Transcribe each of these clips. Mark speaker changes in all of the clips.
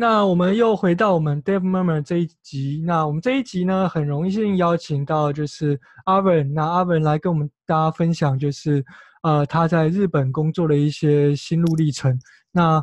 Speaker 1: 那我们又回到我们 Dev Murmur 这一集。那我们这一集呢，很荣幸邀请到就是 Arvin。那 Arvin 来跟我们大家分享，就是呃他在日本工作的一些心路历程。那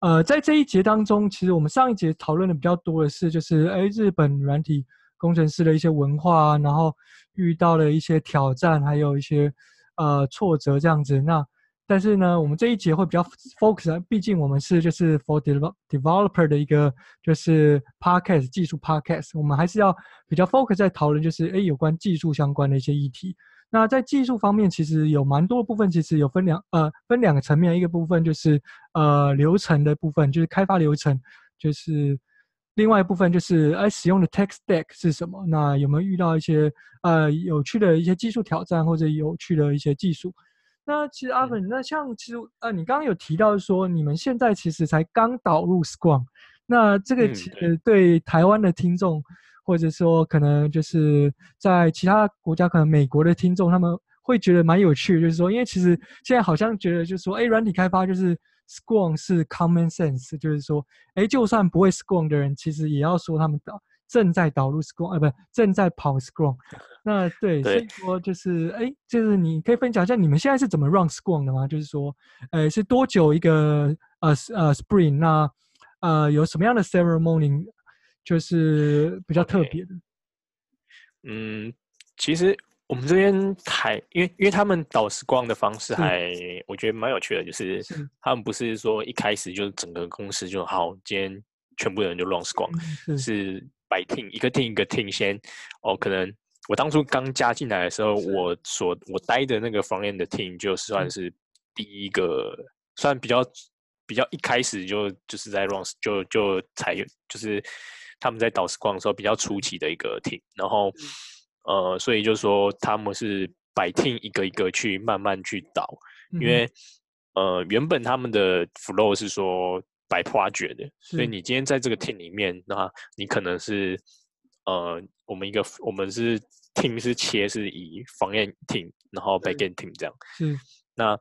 Speaker 1: 呃在这一节当中，其实我们上一节讨论的比较多的是，就是哎日本软体工程师的一些文化啊，然后遇到了一些挑战，还有一些呃挫折这样子。那但是呢，我们这一节会比较 focus，毕竟我们是就是 for developer 的一个就是 podcast 技术 podcast，我们还是要比较 focus 在讨论就是诶有关技术相关的一些议题。那在技术方面，其实有蛮多部分，其实有分两呃分两个层面，一个部分就是呃流程的部分，就是开发流程，就是另外一部分就是哎使用的 tech stack 是什么？那有没有遇到一些呃有趣的一些技术挑战或者有趣的一些技术？那其实阿文，那像其实呃，你刚刚有提到说，你们现在其实才刚导入 Scrum，那这个其实对台湾的听众，或者说可能就是在其他国家，可能美国的听众，他们会觉得蛮有趣的，就是说，因为其实现在好像觉得就是说，哎，软体开发就是 Scrum 是 common sense，就是说，哎，就算不会 Scrum 的人，其实也要说他们导正在导入 Scrum，呃，不，正在跑 Scrum。那对，所以说就是，哎，就是你可以分享一下你们现在是怎么 run Scrum 的吗？就是说，呃，是多久一个呃呃 Spring？那呃有什么样的 ceremony 就是比较特别的？Okay.
Speaker 2: 嗯，其实我们这边还因为因为他们导 Scrum 的方式还我觉得蛮有趣的，就是，是他们不是说一开始就整个公司就好，今天全部人就 run Scrum，是，是 by team 一个 team 一个 team 先。哦可能。我当初刚加进来的时候，我所我待的那个 front-end 的 team 就算是第一个，嗯、算比较比较一开始就就是在 runs 就就才有就是他们在导 Scrum 的时候比较初期的一个 team，然后、嗯、呃，所以就说他们是 by team 一个一个去慢慢去导，嗯、因为呃原本他们的 flow 是说白挖掘的，所以你今天在这个 team 里面，那你可能是呃，我们一个我们是 team 是切是以方验 team，然后 back end team 这样，
Speaker 1: 嗯，
Speaker 2: 那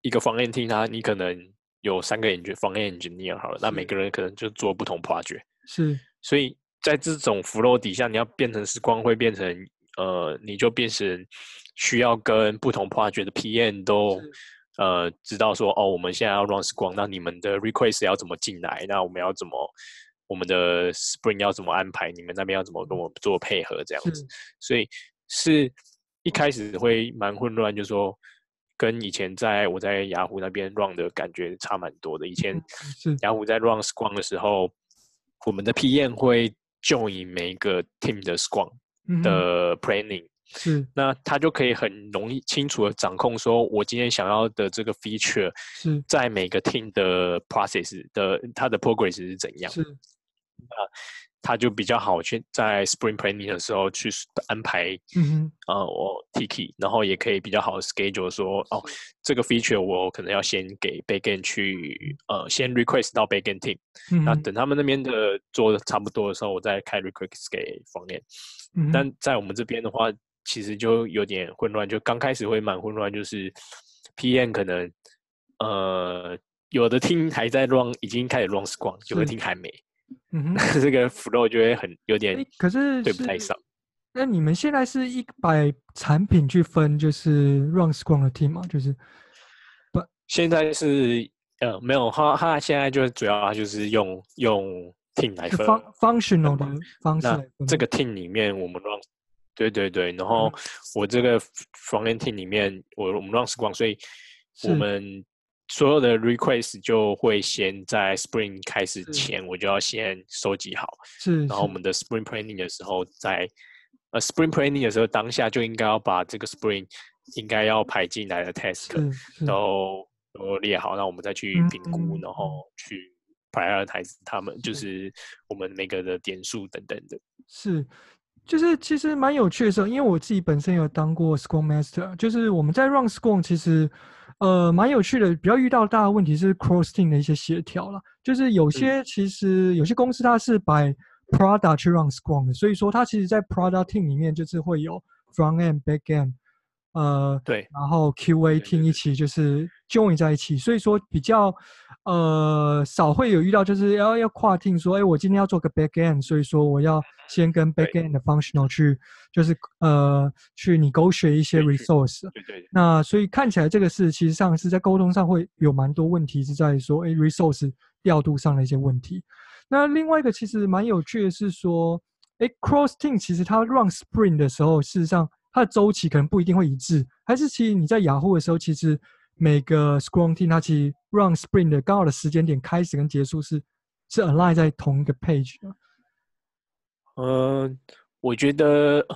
Speaker 2: 一个方验 team 它你可能有三个 engine 方验 engineer 好了，那每个人可能就做不同 project，
Speaker 1: 是，
Speaker 2: 所以在这种 flow 底下，你要变成时光会变成呃，你就变成需要跟不同 project 的 PM 都。呃知道说，哦，我们现在要 run Scrum，那你们的 request 要怎么进来？那我们要怎么？我们的 Spring 要怎么安排？你们那边要怎么跟我做配合？这样子，所以是一开始会蛮混乱，就是说跟以前在我在雅虎那边 run 的感觉差蛮多的。以前雅虎在 run Scrum 的时候，我们的 PM 会 join 每一个 team 的 Scrum 的 planning，
Speaker 1: 是。
Speaker 2: 那他就可以很容易清楚的掌控，说我今天想要的这个 feature 是。在每个 team 的 process 的它的 progress 是怎样。是。啊，他就比较好去在 Spring Planning 的时候去安排，嗯哼，呃，我 Tiki，然后也可以比较好的 schedule 说，哦，这个 feature 我可能要先给 Backend 去，呃，先 request 到 Backend team，嗯，那等他们那边的做的差不多的时候，我再开 request 给 Frontend，嗯，但在我们这边的话，其实就有点混乱，就刚开始会蛮混乱，就是 PM 可能，呃，有的 team 还在 run，已经开始 run Scrum，有的 team 还没。嗯哼，这个 flow 就会很有点，可是对不太上。
Speaker 1: 那你们现在是一百产品去分，就是 run Scrum 的 team 吗？就是
Speaker 2: 不，现在是呃没有，他他现在就主要就是用用 team 来分
Speaker 1: functional 的方式。
Speaker 2: 那这个 team 里面我们 run，对对对，然后我这个 front-end team 里面我我们 run Scrum，所以我们。所有的 request 就会先在 Spring 开始前，我就要先收集好。
Speaker 1: 是，
Speaker 2: 然后我们的 Spring Planning 的时候在，在呃 Spring Planning 的时候，当下就应该要把这个 Spring 应该要排进来的 task 都都列好，那我们再去评估，嗯、然后。去 prioritize 他们，就是我们每个的点数等等的。
Speaker 1: 是，就是其实蛮有趣的时候，因为我自己本身有当过 Scrum Master，就是我们在 Run Scrum 其实。呃，蛮有趣的，比较遇到大的问题是 cross team 的一些协调啦。就是有些其实有些公司它是 by product 去 run Scrum 的，所以说它其实，在 product team 里面就是会有 front end、back end，呃，
Speaker 2: 对，
Speaker 1: 然后 QA team 一起就是 join 在一起，所以说比较呃少会有遇到就是要要跨 team 说，哎，我今天要做个 back end，所以说我要先跟 back end 的 functional 去就是呃去 negotiate 一些 resource。
Speaker 2: 对对，对。那
Speaker 1: 所以看起来这个是其实上是在沟通上会有蛮多问题，是在说哎 resource 调度上的一些问题。那另外一个其实蛮有趣的是说，哎，cross team 其实它 run sprint 的时候，事实上。它的周期可能不一定会一致，还是其实你在雅虎的时候，其实每个 Scrum Team 它其实 run sprint 的刚好的时间点开始跟结束是是 align 在同一个 page 的。
Speaker 2: 呃，我觉得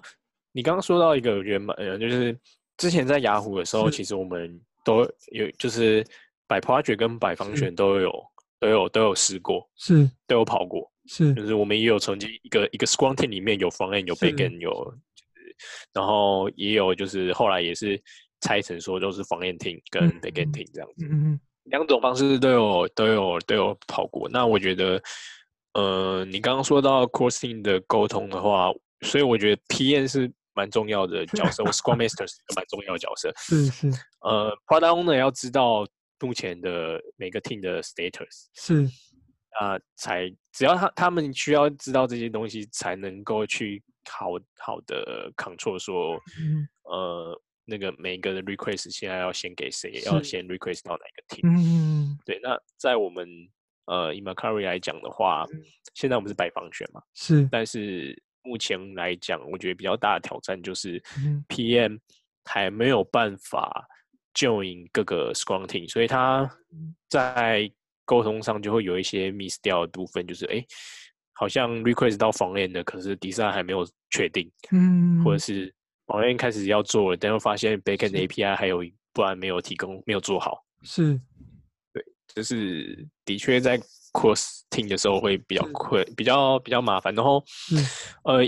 Speaker 2: 你刚刚说到一个，我觉得蛮呃，就是之前在雅虎的时候，其实我们都有就是 by project 跟 by function 都有都有都有试过，
Speaker 1: 是
Speaker 2: 都有跑过，
Speaker 1: 是
Speaker 2: 就是我们也有曾经一个一个 Scrum Team 里面有 front end 有 back end 有。然后也有就是后来也是拆成说都是 front-end team 跟 back-end team 这样子，嗯嗯，两种方式都有都有都有跑过。那我觉得，呃，你刚刚说到 cross team 的沟通的话，所以我觉得 PM 是蛮重要的角色，我 Scrum Master 是个蛮重要的角色。
Speaker 1: 是是。
Speaker 2: 呃，Product Owner 要知道目前的每个 team 的 status。
Speaker 1: 是。
Speaker 2: 啊、呃，才只要他他们需要知道这些东西，才能够去。好好的 control 说，嗯、呃，那个每一个的 request 现在要先给谁，要先 request 到哪个 team？
Speaker 1: 嗯，
Speaker 2: 对。那在我们呃 Mercari 来讲的话，嗯，现在我们是 by function 嘛，
Speaker 1: 是。
Speaker 2: 但是目前来讲，我觉得比较大的挑战就是 PM 还没有办法 join 各个 Scrum team，所以他在沟通上就会有一些 miss 掉的部分，就是哎。诶好像 request 到 front-end 的，可是 design 还没有确定，嗯，或者是 front-end 开始要做了，但又发现 backend API 还有不然没有提供，没有做好，
Speaker 1: 是，
Speaker 2: 对，就是的确在 cross team 的时候会比较困，比较比较麻烦。然后，呃，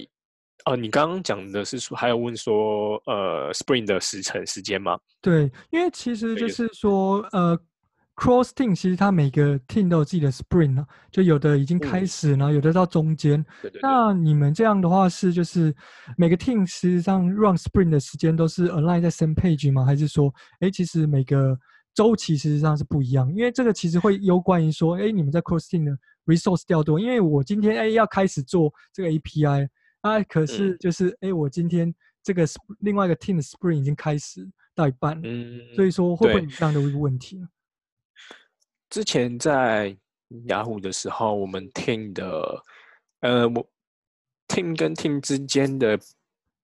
Speaker 2: 呃，你刚刚讲的是说，还有问说，呃，Spring 的时程时间吗？
Speaker 1: 对，因为其实就是说，呃。Cross team 其实它每个 team 都有自己的 sprint 了，就有的已经开始，然后有的到中间。对对对。那你们这样的话是就是每个 team 实际上 run sprint 的时间都是 align 在 same page 吗？还是说，哎，其实每个周期实际上是不一样？因为这个其实会攸关于说，哎，你们在 cross team 的 resource 调度。因为我今天哎要开始做这个 API 啊，可是就是哎、嗯、我今天这个另外一个 team 的 sprint 已经开始到一半，嗯，所以说会不会有这样的一个问题？
Speaker 2: 之前在雅虎的时候，我们 team 的，呃，我 team 跟 team 之间的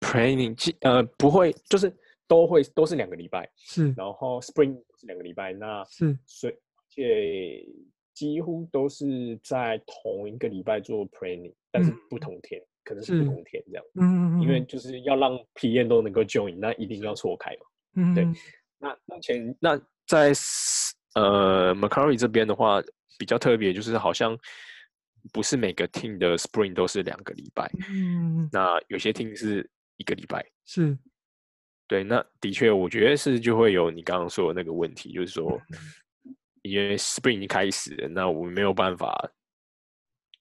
Speaker 2: planning，呃，不会，就是都会都是两个礼拜，
Speaker 1: 是，
Speaker 2: 然后 spring 是两个礼拜，那是，所以，而且几乎都是在同一个礼拜做 planning，但是不同天，嗯、可能是不同天这样，嗯嗯，因为就是要让体验都能够 join，那一定要错开嘛，嗯，对，那目前那在。呃，Mercari 这边的话比较特别，就是好像不是每个 team 的 spring 都是两个礼拜，嗯，那有些 team 是一个礼拜，
Speaker 1: 是，
Speaker 2: 对，那的确，我觉得是就会有你刚刚说的那个问题，就是说，因为 spring 已经开始了，那我们没有办法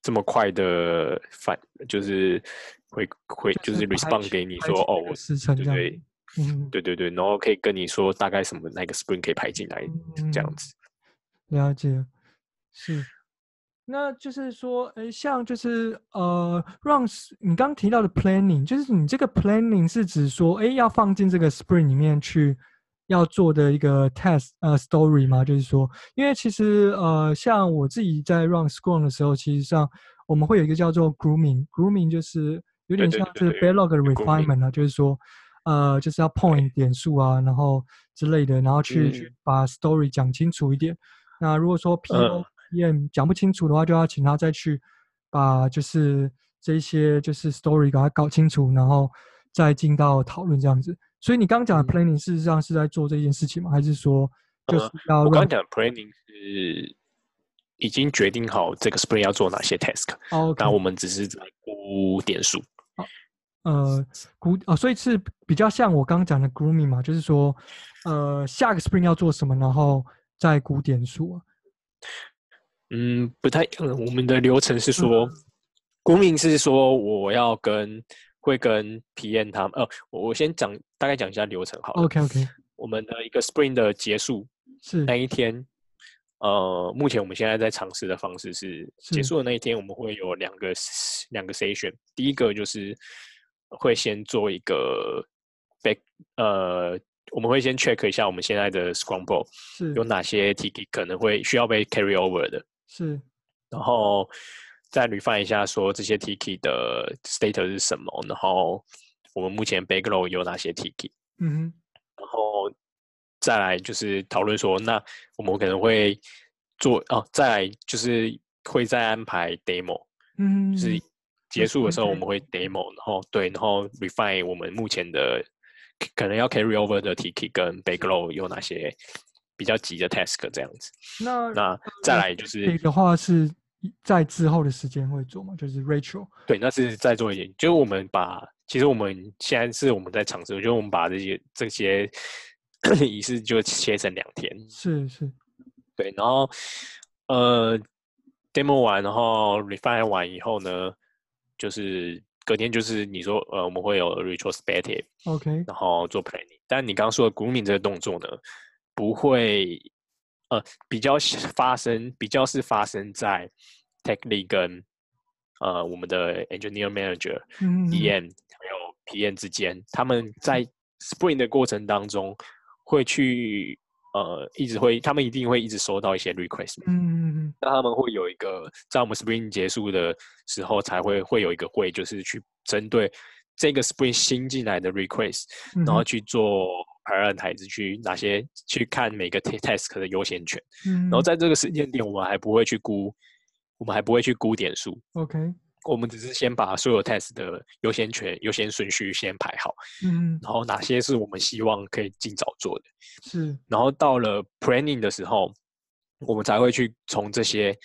Speaker 2: 这么快的反，就是会会就是 respond 给你说，哦，我对对。嗯，对对对，然后可以跟你说大概什么那个 spring 可以排进来，嗯，这样子。
Speaker 1: 了解，是。那就是说，哎，像就是呃，让你刚提到的 planning，就是你这个 planning 是指说，哎，要放进这个 Spring 里面去要做的一个 test 呃 story 吗？就是说，因为其实呃，像我自己在 run Scrum 的时候，其实上我们会有一个叫做 grooming，grooming 就是有点像是 backlog 的 refinement 啊，就是说。呃，就是要 point 点数啊，然后之类的，然后去、嗯、去把 story 讲清楚一点。那如果说 PM 讲不清楚的话，就要请他再去把就是这些就是 story 给他搞清楚，然后再进到讨论这样子。所以你刚刚讲的 planning 事实上是在做这件事情吗？还是说就是要、呃、
Speaker 2: 我刚刚讲的 planning 是已经决定好这个 sprint 要做哪些 task，那、okay. 我们只是在估点数。
Speaker 1: 呃，古哦，所以是比较像我刚刚讲的 grooming 嘛，就是说，呃，下个 spring 要做什么，然后再古典数。
Speaker 2: 嗯，不太，嗯，我们的流程是说，grooming、嗯、是说我要跟会跟 PM 他们，呃，我我先讲大概讲一下流程好了。
Speaker 1: OK OK。
Speaker 2: 我们的一个 spring 的结束
Speaker 1: 是
Speaker 2: 那一天，呃，目前我们现在在尝试的方式是，是结束的那一天，我们会有两个两个 session。第一个就是会先做一个 back，呃，我们会先 check 一下我们现在的 Scramble
Speaker 1: 是。
Speaker 2: 有哪些 ticket 可能会需要被 carry over 的，
Speaker 1: 是，
Speaker 2: 然后再 refine 一下说这些 ticket 的 status 是什么，然后我们目前 backlog 有哪些 ticket，
Speaker 1: 嗯哼。
Speaker 2: 然后再来就是讨论说，那我们可能会做哦，再来就是会再安排 demo，
Speaker 1: 嗯，
Speaker 2: 就是结束的时候我们会 demo，然后对，然后 refine 我们目前的可能要 carry over 的 ticket 跟 backlog 有哪些比较急的 task 这样子。
Speaker 1: 那
Speaker 2: 那再来就是
Speaker 1: 这个话是在之后的时间会做嘛？就是 Rachel。
Speaker 2: 对，那是再做一点，就是我们把。其实我们现在是我们在尝试，就我们把这些这些 仪式就切成两天，
Speaker 1: 是是，
Speaker 2: 对，然后呃 demo 完，然后 refine 完以后呢，就是隔天就是你说呃我们会有 retrospective，OK. 然后做 planning，但你刚刚说的 grooming 这个动作呢，不会呃比较发生，比较是发生在 tech lead 跟呃我们的 engineer manager，
Speaker 1: 嗯
Speaker 2: ，DM。PM 之间，他们在 spring 的过程当中会去呃，一直会，他们一定会一直收到一些 request。
Speaker 1: 嗯嗯嗯。
Speaker 2: 那他们会有一个，在我们 spring 结束的时候，才会会有一个会，就是去针对这个 spring 新进来的 request，然后去做 prioritize，去哪些去看每个 task 的优先权。嗯。然后在这个时间点，我们还不会去估，我们还不会去估点数。
Speaker 1: OK。
Speaker 2: 我们只是先把所有 test 的优先权、优先顺序先排好，
Speaker 1: 嗯，
Speaker 2: 然后哪些是我们希望可以尽早做的，
Speaker 1: 是，
Speaker 2: 然后到了 planning 的时候，我们才会去从这些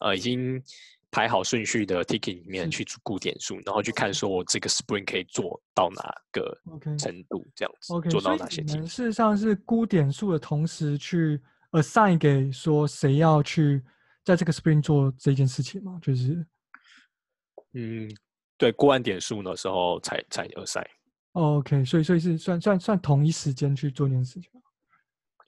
Speaker 2: 呃已经排好顺序的 ticket 里面去估点数，然后去看说我这个 spring 可以做到哪个程度，这样子
Speaker 1: ，OK，
Speaker 2: 做到哪些
Speaker 1: 题。事实上是估点数的同时去 assign 给说谁要去在这个 spring 做这件事情嘛，就是。
Speaker 2: 嗯，对，过完点数的时候才才有赛。
Speaker 1: OK，所以所以是算算算同一时间去做这件事情。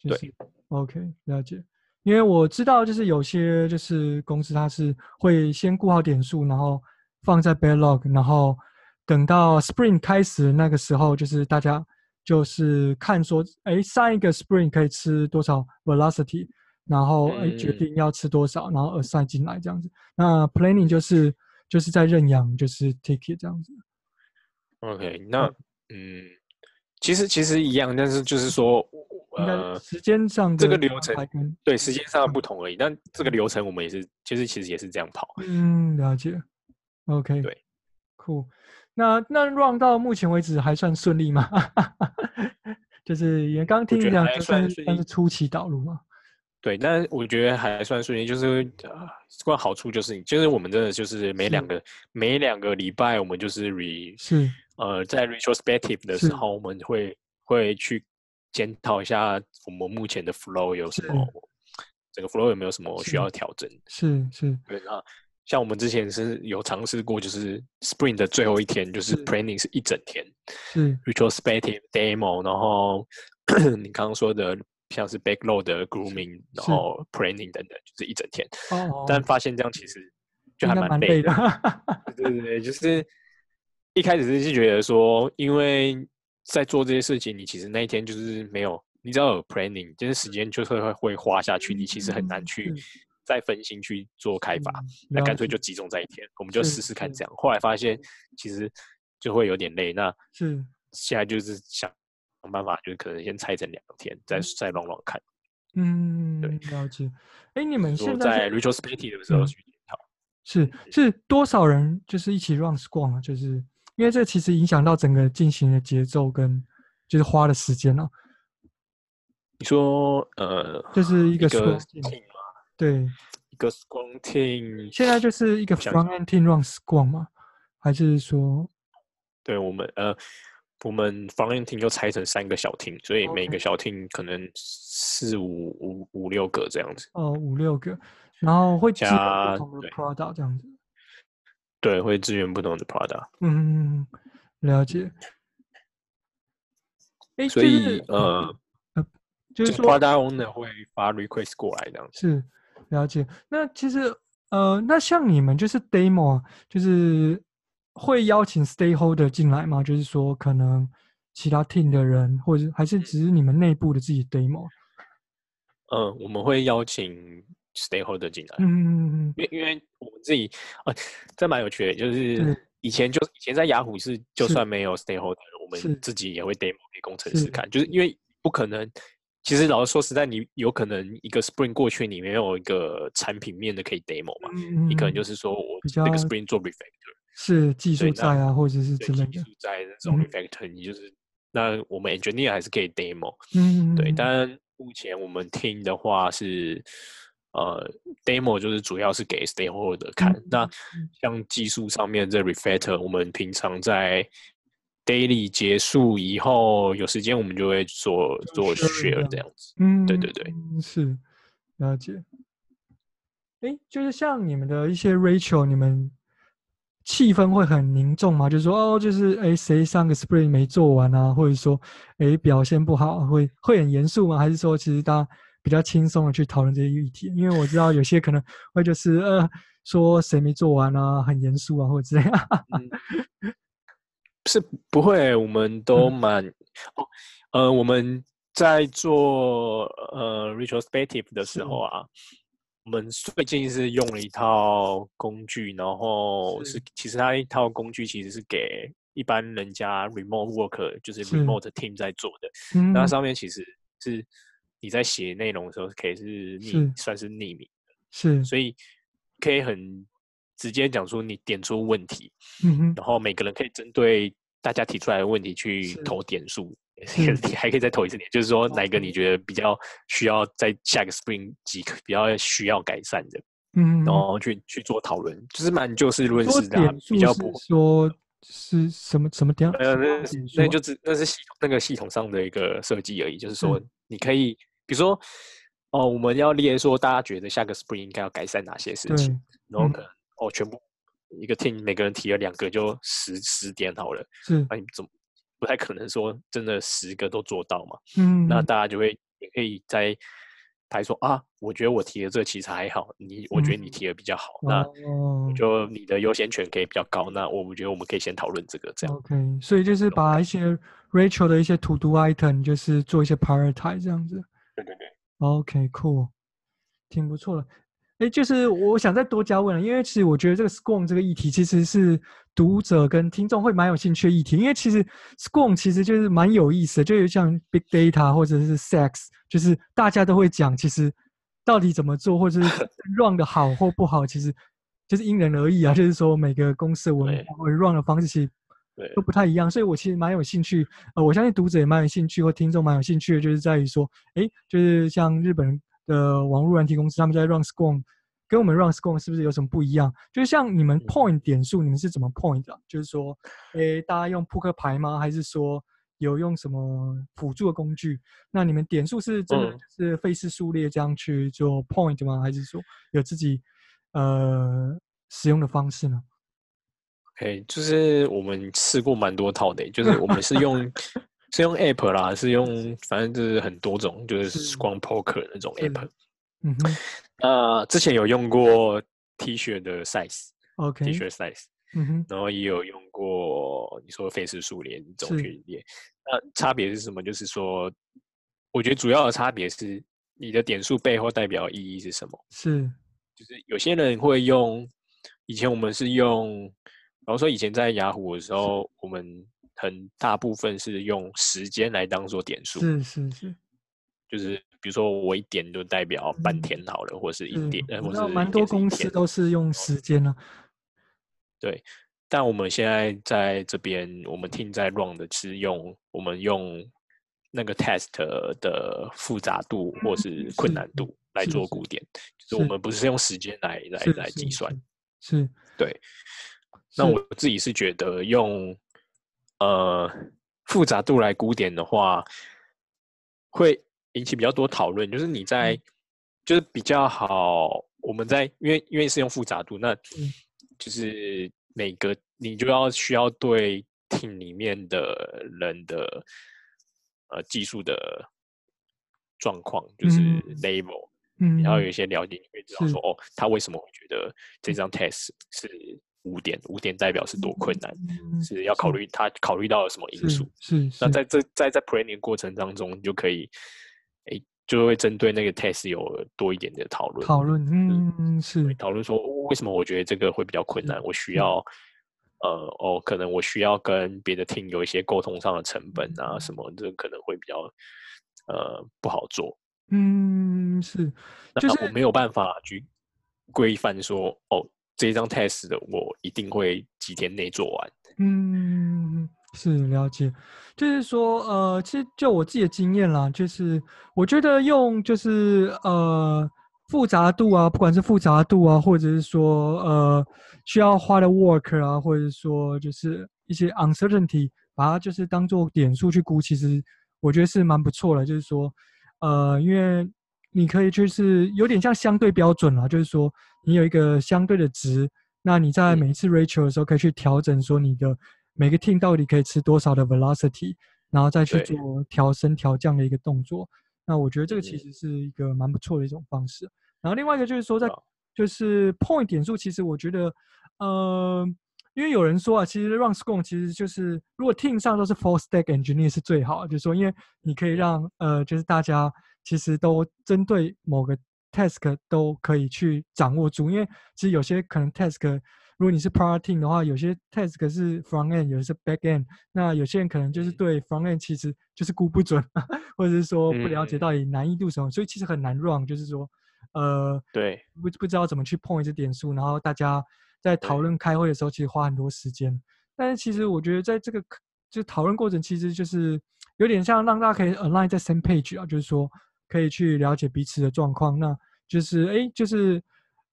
Speaker 2: 就是、对
Speaker 1: ，OK，了解。因为我知道，就是有些就是公司它是会先顾好点数，然后放在 backlog，然后等到 spring 开始那个时候，就是大家就是看说，哎，上一个 spring 可以吃多少 velocity，然后哎决定要吃多少，然后 assign 进来这样子。那 planning 就是。就是在认养，就是 ticket 这样子。
Speaker 2: OK，那嗯，其实其实一样，但是就是说，呃，
Speaker 1: 时间上
Speaker 2: 这个流程对时间上的不同而已。但这个流程我们也是，其实其实也是这样跑。
Speaker 1: 嗯，了解。OK，
Speaker 2: 对
Speaker 1: ，Cool。那那 run 到目前为止还算顺利吗？就是也刚听你讲，算算是初期导入吗？
Speaker 2: 对，但我觉得还算顺利，就是呃，关好处就是，就是我们真的就是每两个每两个礼拜，我们就是 re
Speaker 1: 是。
Speaker 2: 呃，在 retrospective 的时候，我们会会去检讨一下我们目前的 flow 有什么，整个 flow 有没有什么需要调整。
Speaker 1: 是是，
Speaker 2: 对，那像我们之前是有尝试过，就是 Spring 的最后一天，就是。planning 是一整天，
Speaker 1: 是。
Speaker 2: retrospective demo，然后 你刚刚说的。像是 backlog 的 grooming，然后 planning 等等，就是一整天。
Speaker 1: 哦。
Speaker 2: 但发现这样其实就还蛮累的。对对对，就是一开始是觉得说，因为在做这些事情，你其实那一天就是没有，你只要有 planning，就是时间就是会会花下去，你其实很难去再分心去做开发。那干脆就集中在一天，我们就试试看这样。后来发现其实就会有点累。那
Speaker 1: 是
Speaker 2: 现在就是想。想办法，就是可能先拆成两天，再再弄弄看。
Speaker 1: 嗯，对，了解。哎，你们现在
Speaker 2: 在 retrospective 的时候去检讨，
Speaker 1: 是是多少人就是一起 run Scrum 啊？就是因为这其实影响到整个进行的节奏跟就是花的时间了。
Speaker 2: 你说呃，
Speaker 1: 就是一个
Speaker 2: Scrum team 吗？
Speaker 1: 对，
Speaker 2: 一个 Scrum team。
Speaker 1: 现在就是一个 front end team run Scrum 吗？还是说，
Speaker 2: 对我们呃。我们 front end team 就拆成三个小 team，所以每个小 team 可能四五五五六个这样子。
Speaker 1: 哦，五六个，然后会
Speaker 2: 加不同
Speaker 1: 的 product 这样子。
Speaker 2: 对，会支援不同的 product。
Speaker 1: 嗯，了解。
Speaker 2: 欸、所以呃，呃，就是说 product owner 会发 request 过来这样子。
Speaker 1: 是，了解。那其实呃，那像你们就是 demo，就是会邀请 stakeholder 进来吗？就是说可能其他 team 的人，或者还是只是你们内部的自己 demo？
Speaker 2: 嗯、呃，我们会邀请 stakeholder 进来。
Speaker 1: 嗯嗯嗯，
Speaker 2: 因为因为我们自己呃，这蛮有趣的，就是以前就以前在雅虎是就算没有 stakeholder。我们自己也会 demo 给工程师看，就是因为不可能。其实老实说实在，你有可能一个 Spring 过去，你没有一个产品面的可以 demo 嘛？嗯、你可能就是说我那个 Spring 做 refactor，
Speaker 1: 是技术在啊，或者是之类的
Speaker 2: 技术在那种 refactor，、嗯、你就是那我们 engineer 还是可以 demo。
Speaker 1: 嗯，
Speaker 2: 对。但目前我们听的话是，呃，demo 就是主要是给 stakeholder 看。嗯、那像技术上面这 refactor，我们平常在 daily 结束以后有时间，我们就会做做 share 这样子。嗯，对对对，
Speaker 1: 是了解。哎，就是像你们的一些 Rachel，你们气氛会很凝重吗？就是说，哦，就是哎，谁上个 spring 没做完啊？或者说，哎，表现不好，会会很严肃吗？还是说，其实大家比较轻松的去讨论这些议题？因为我知道有些可能会就是呃，说谁没做完啊，很严肃啊，或者这样。嗯
Speaker 2: 是不会，我们都蛮、嗯、哦，呃，我们在做呃 retrospective 的时候啊，是我们最近是用了一套工具，然后是，是。其实它一套工具其实是给一般人家 remote worker，就是 remote team 在做的，嗯。那上面其实是你在写内容的时候可以是匿是。算是匿名的，
Speaker 1: 是，
Speaker 2: 所以可以很。直接讲出你点出问题，
Speaker 1: 嗯哼，
Speaker 2: 然后每个人可以针对大家提出来的问题去投点数，你还可以再投一次点，就是说哪个你觉得比较需要在下个 spring 几个比较需要改善的，
Speaker 1: 嗯，
Speaker 2: 然后去去做讨论，就是蛮就事论事的，比较不
Speaker 1: 说是什么什么点，
Speaker 2: 呃，那那就只那是系统那个系统上的一个设计而已，就是说你可以比如说哦，我们要列说大家觉得下个 spring 应该要改善哪些事情，然后可能。哦，全部一个 team 每个人提了两个，就十十点好了。
Speaker 1: 是，
Speaker 2: 那你怎么不太可能说真的十个都做到嘛？
Speaker 1: 嗯，
Speaker 2: 那大家就会也可以在排说啊，我觉得我提的这个其实还好，你我觉得你提的比较好，嗯、那就你的优先权可以比较高。那我们觉得我们可以先讨论这个这样。
Speaker 1: OK，所以就是把一些 Rachel 的一些 To Do item 就是做一些 prioritize 这样子。
Speaker 2: 对对对。
Speaker 1: OK，cool，挺不错的。哎，就是我想再多加问了，因为其实我觉得这个 SCORM 这个议题其实是读者跟听众会蛮有兴趣的议题，因为其实 SCORM 其实就是蛮有意思的，就有像 Big Data 或者是 SACS，就是大家都会讲，其实到底怎么做，或者是 run 的好或不好，其实就是因人而异啊。就是说每个公司文化或 run 的方式其实都不太一样，所以我其实蛮有兴趣，呃，我相信读者也蛮有兴趣，或听众蛮有兴趣的，就是在于说，哎，就是像日本人。的网络软体公司，他们在 Run Score，跟我们 Run Score 是不是有什么不一样？就是像你们 point 点数，你们是怎么 point 的？就是说，诶，大家用扑克牌吗？还是说有用什么辅助的工具？那你们点数是真的是费氏数列这样去做 point 吗？还是说有自己呃使用的方式呢
Speaker 2: ？OK，就是我们试过蛮多套的，就是我们是用。是用 app 啦，是用反正就是很多种，就是 SCORM Poker 那种 app。
Speaker 1: 嗯哼，
Speaker 2: 呃，之前有用过 T 恤的 size，OK，T 恤 size，
Speaker 1: 嗯哼，
Speaker 2: 然后也有用过你说费时数列这种去列。那差别是什么？就是说，我觉得主要的差别是你的点数背后代表意义是什么？
Speaker 1: 是，
Speaker 2: 就是有些人会用，以前我们是用，比方说以前在雅虎的时候，我们。很大部分是用时间来当做点数，
Speaker 1: 是是是，
Speaker 2: 就是比如说我一点就代表半天好了，嗯、或是一点，是或是
Speaker 1: 蛮多公司都是用时间呢、啊。
Speaker 2: 对，但我们现在在这边，我们 team 在 run 的是用我们用那个 test 的复杂度或是困难度来做估点，就是我们不是用时间来来来计算。
Speaker 1: 是，
Speaker 2: 对。那我自己是觉得用。呃，复杂度来估点的话，会引起比较多讨论。就是你在，嗯、就是比较好。我们在，因为因为是用复杂度，那就是每个你就要需要对 team 里面的人的呃技术的状况，就是 level，嗯，然后有一些了解，你会知道说哦，他为什么会觉得这张 test 是五点，五点代表是多困难，嗯、是要考虑他考虑到了什么因素？
Speaker 1: 是，是
Speaker 2: 那在这在在 planning 过程当中，你就可以诶。就会针对那个 test 有多一点的讨论，
Speaker 1: 讨论，嗯，是。
Speaker 2: 讨论说为什么我觉得这个会比较困难，我需要，呃，哦，可能我需要跟别的 team 有一些沟通上的成本啊，什么，这可能会比较，呃，不好做，
Speaker 1: 嗯，是，就是
Speaker 2: 我没有办法去规范说，哦，这一张 test 的我一定会几天内做完，
Speaker 1: 嗯。是了解，就是说，呃，其实就我自己的经验啦，就是我觉得用就是呃复杂度啊，不管是复杂度啊，或者是说呃需要花的 work 啊，或者是说就是一些 uncertainty，把它就是当做点数去估，其实我觉得是蛮不错的。就是说，呃，因为你可以就是有点像相对标准啦，就是说你有一个相对的值，那你在每一次 Rachel 的时候可以去调整说你的。每个 team 到底可以吃多少的 velocity，然后再去做调升调降的一个动作。那我觉得这个其实是一个蛮不错的一种方式。然后另外一个就是说，在就是 point 点数，其实我觉得，呃，因为有人说啊，其实 run scrum 其实就是如果 team 上都是 full stack engineer 是最好，就是说因为你可以让呃，就是大家其实都针对某个 task 都可以去掌握住，因为其实有些可能 task。如果你是 team 的话，有些 task 是 front end，有些是 back end。那有些人可能就是对 front end 其实就是估不准，或者是说不了解到底难易度什么，嗯、所以其实很难 run。就是说，呃，
Speaker 2: 对，
Speaker 1: 不不知道怎么去碰一次点数，然后大家在讨论开会的时候，其实花很多时间。但是其实我觉得在这个就讨论过程，其实就是有点像让大家可以 align 在 same page 啊，就是说可以去了解彼此的状况。那就是哎，就是。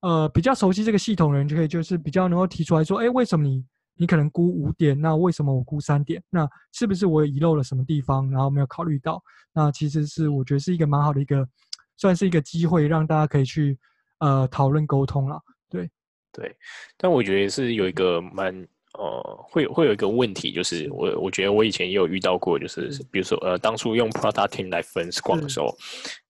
Speaker 1: 呃，比较熟悉这个系统的人就可以，就是比较能够提出来说，哎，为什么你你可能估五点，那为什么我估三点？那是不是我遗漏了什么地方，然后没有考虑到？那其实是我觉得是一个蛮好的一个，算是一个机会，让大家可以去呃讨论沟通了。对
Speaker 2: 对，但我觉得是有一个蛮呃，会会有一个问题，就是我我觉得我以前也有遇到过，就是比如说呃，当初用 product team 来分 Scrum 的时候。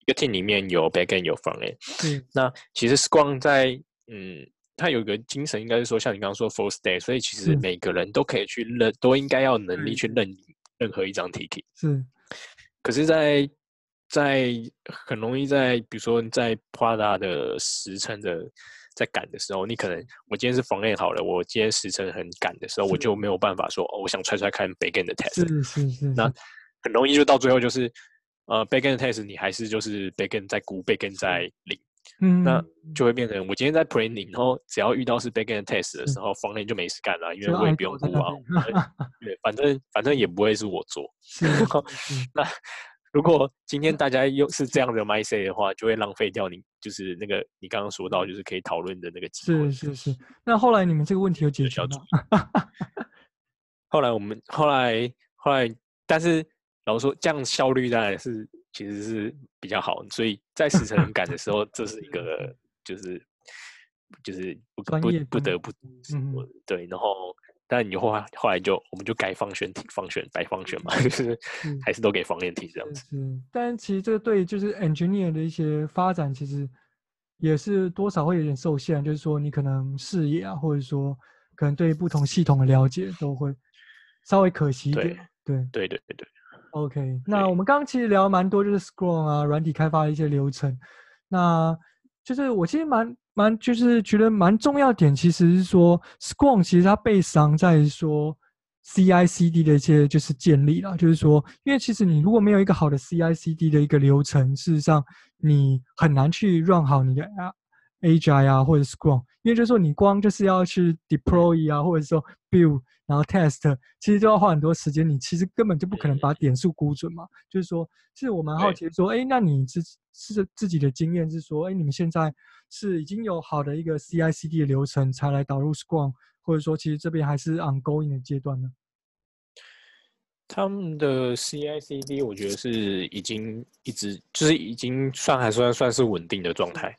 Speaker 2: 一个 team 里面有 backend 有 frontend，嗯，那其实 Scrum 在嗯，它有一个精神，应该是说像你刚刚说 full stack，所以其实每个人都可以去认，都应该要能力去认任何一张 ticket。
Speaker 1: 是，
Speaker 2: 可是在，在在很容易在，比如说在 Prada 的时程的在赶的时候，你可能我今天是 frontend 好了，我今天时程很赶的时候，我就没有办法说哦，我想踹踹看 backend 的 test。
Speaker 1: 是是是，
Speaker 2: 那很容易就到最后就是。呃，backend test 你还是就是 backend 在估，backend 在领，嗯，那就会变成我今天在 planning，然后只要遇到是 backend test 的时候，frontend 就没事干了，因为我也不用估啊，对，反正反正也不会是我做。那如果今天大家又是这样的 mindset 的话，就会浪费掉你就是那个你刚刚说到就是可以讨论的那个机会。
Speaker 1: 是是是。那后来你们这个问题有解决吗？
Speaker 2: 后来我们后来后来，但是。然后说这样效率当然是其实是比较好，所以在时程 很赶的时候，这是一个就是就是不不不得不嗯对，然后但你后来后来就我们就改放选题放选白放选嘛，就是还是都给方选题这样子。
Speaker 1: 嗯，但其实这个对就是 engineer 的一些发展，其实也是多少会有点受限，就是说你可能视野啊，或者说可能对不同系统的了解都会稍微可惜一点。对对
Speaker 2: 对对对。
Speaker 1: OK，那我们刚刚其实聊蛮多，就是 Scrum 啊，软体开发的一些流程。那就是我其实蛮蛮就是觉得蛮重要点，其实是说 Scrum 其实它背上在说 CI/CD 的一些就是建立了，就是说，因为其实你如果没有一个好的 CI/CD 的一个流程，事实上你很难去 run 好你的 A I 啊或者 Scrum，因为就是说你光就是要去 deploy 啊，或者说 build。然后 test 其实就要花很多时间，你其实根本就不可能把点数估准嘛。就是说，其实我蛮好奇说，哎，那你自是自己的经验是说，哎，你们现在是已经有好的一个 CI/CD 的流程才来导入 Scrum，或者说其实这边还是 ongoing 的阶段呢？
Speaker 2: 他们的 CI/CD 我觉得是已经一直就是已经算还算算是稳定的状态，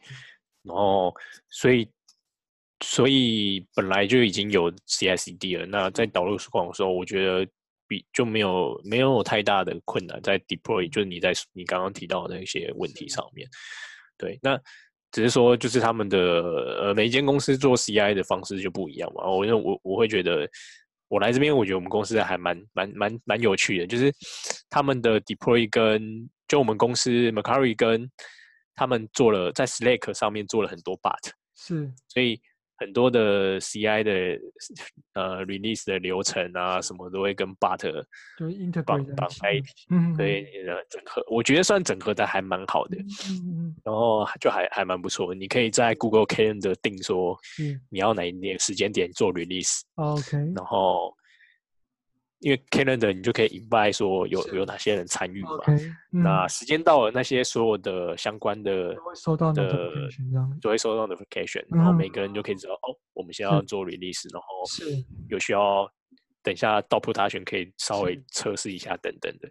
Speaker 2: 然后所以。所以本来就已经有 CI/CD 了。那在导入实况的时候，我觉得比就没有没有太大的困难在 deploy，就是你在你刚刚提到的那些问题上面。对，那只是说就是他们的呃每一间公司做 CI 的方式就不一样嘛。我就我我会觉得我来这边，我觉得我们公司还蛮蛮蛮蛮有趣的，就是他们的 deploy 跟就我们公司 Mercari 跟他们做了在 Slack 上面做了很多 bot，
Speaker 1: 是，
Speaker 2: 所以。很多的 CI 的呃 release 的流程啊，什么都会跟 But
Speaker 1: 就绑
Speaker 2: 绑在一起，嗯，所以整合，我觉得算整合的还蛮好的，嗯，然后就还还蛮不错。你可以在 Google Calendar 定说，你要哪一年时间点做 release，OK，然后。因为 Calendar 你就可以 invite 说有有哪些人参与嘛，okay, 嗯、那时间到了，那些所有的相关的
Speaker 1: 收到的
Speaker 2: 就会收到 notification，然后每个人就可以知道、嗯、哦，我们现在要做 release，然后有需要等一下到 production 可以稍微测试一下等等的。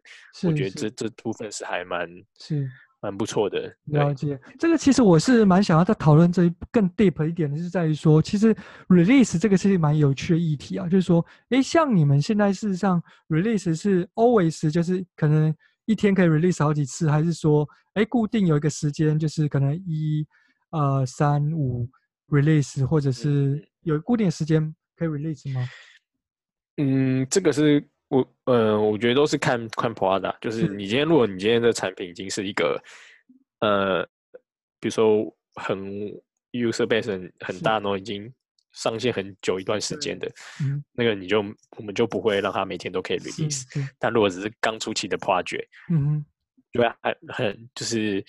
Speaker 2: 我觉得这这部分是还蛮是。蛮不错的，
Speaker 1: 了解这个。其实我是蛮想要再讨论这一更 deep 一点的，是在于说，其实 release 这个是蛮有趣的议题啊。就是说，诶，像你们现在事实上 release 是 always 就是可能一天可以 release 好几次，还是说，诶，固定有一个时间，就是可能一、二、三、五 release，或者是有固定的时间可以 release 吗？
Speaker 2: 嗯，这个是。我呃，我觉得都是看看 product，就是你今天如果你今天的产品已经是一个呃，比如说很 user base 很很大，然后已经上线很久一段时间的，那个你就我们就不会让它每天都可以 release。但如果只是刚出期的 project，嗯，对啊很很就是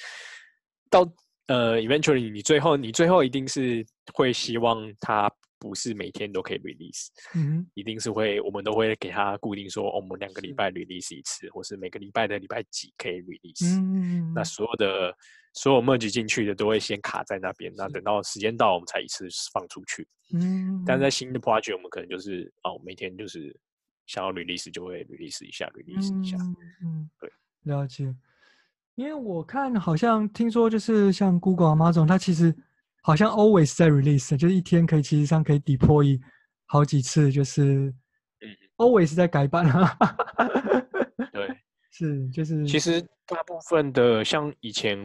Speaker 2: 到呃，eventually 你最后你最后一定是会希望它。不是每天都可以 release，嗯，一定是会，我们都会给他固定说，哦、我们两个礼拜 release 一次，或是每个礼拜的礼拜几可以 release。嗯，那所有的所有 merge 进去的都会先卡在那边，那等到时间到，我们才一次放出去。嗯，但在新的 project，我们可能就是哦，每天就是想要 release 就会 release 一下，release 一下。嗯，对，
Speaker 1: 了解。因为我看好像听说就是像 Google、Amazon，它其实。好像 always 在 release，就是一天可以其实上可以 deploy 好几次，就是嗯 always 在改版啊。
Speaker 2: 对，
Speaker 1: 是就是。
Speaker 2: 其实大部分的像以前，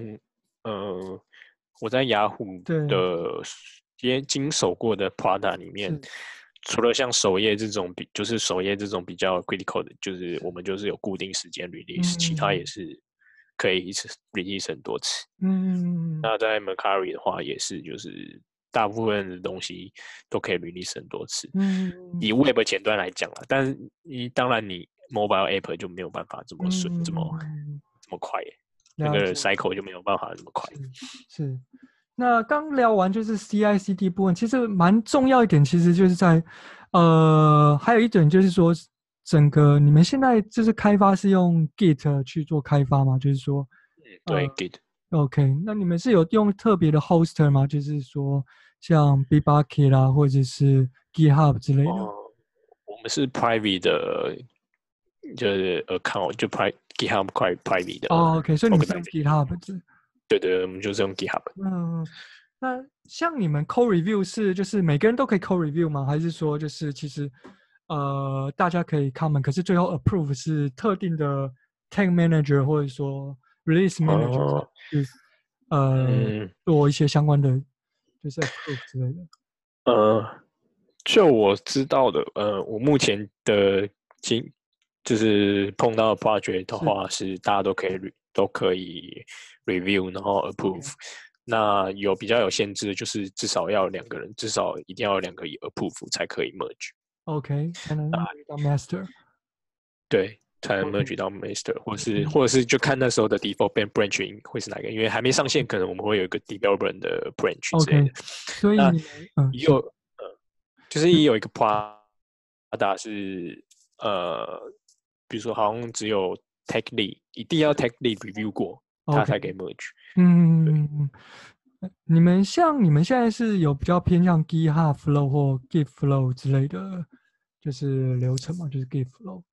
Speaker 2: 呃，我在雅虎的也经手过的 product 里面，除了像首页这种比，就是首页这种比较 critical 的，就是我们就是有固定时间 release，、嗯、其他也是。可以一次 release 很多次，嗯，那在 Mercari 的话也是，就是大部分的东西都可以 release 很多次，嗯，以 Web 前端来讲啊，但是你当然你 Mobile App 就没有办法这么顺、嗯，这么这么快耶，那个 cycle 就没有办法这么快。
Speaker 1: 是，是。那刚聊完就是 CI/CD 部分，其实蛮重要一点，其实就是在呃，还有一点就是说。整个你们现在就是开发是用 Git 去做开发吗？就是说，
Speaker 2: 对、呃、Git。
Speaker 1: OK，那你们是有用特别的 hoster 吗？就是说像 Bitbucket 啦，或者是 GitHub 之类的。呃、
Speaker 2: 我们是 private 的，就是 account 就 pri GitHub private 的。
Speaker 1: 哦，OK，所以你们是用 GitHub 是？
Speaker 2: 对对，我们就是用 GitHub。
Speaker 1: 嗯，那像你们 code review 是就是每个人都可以 code review 吗？还是说就是其实？呃，大家可以 comment，可是最后 approve 是特定的 tag manager 或者说 release manager，、哦、就是呃、嗯、做一些相关的就是 approve 之类的。
Speaker 2: 呃，就我知道的，呃，我目前的经就是碰到的 project 的话是，是大家都可以都可以 review，然后 approve。那有比较有限制的就是至少要两个人，至少一定要有两个 approve 才可以 merge。
Speaker 1: OK，才能 merge 到 master，
Speaker 2: 对，才能 merge 到 master. 或是或者是就看那时候的 default branch 会是哪个，因为还没上线，可能我们会有一个 developer 的 branch 之类的。
Speaker 1: Okay. 所以那
Speaker 2: 有呃，就是也有一个 product 是呃，比如说好像只有 tech lead 一定要 tech lead review 过.他才可以 merge。嗯。
Speaker 1: 你们像你们现在是有比较偏向 GitHub Flow 或 Git Flow 之类的，就是流程嘛，就是 Git Flow。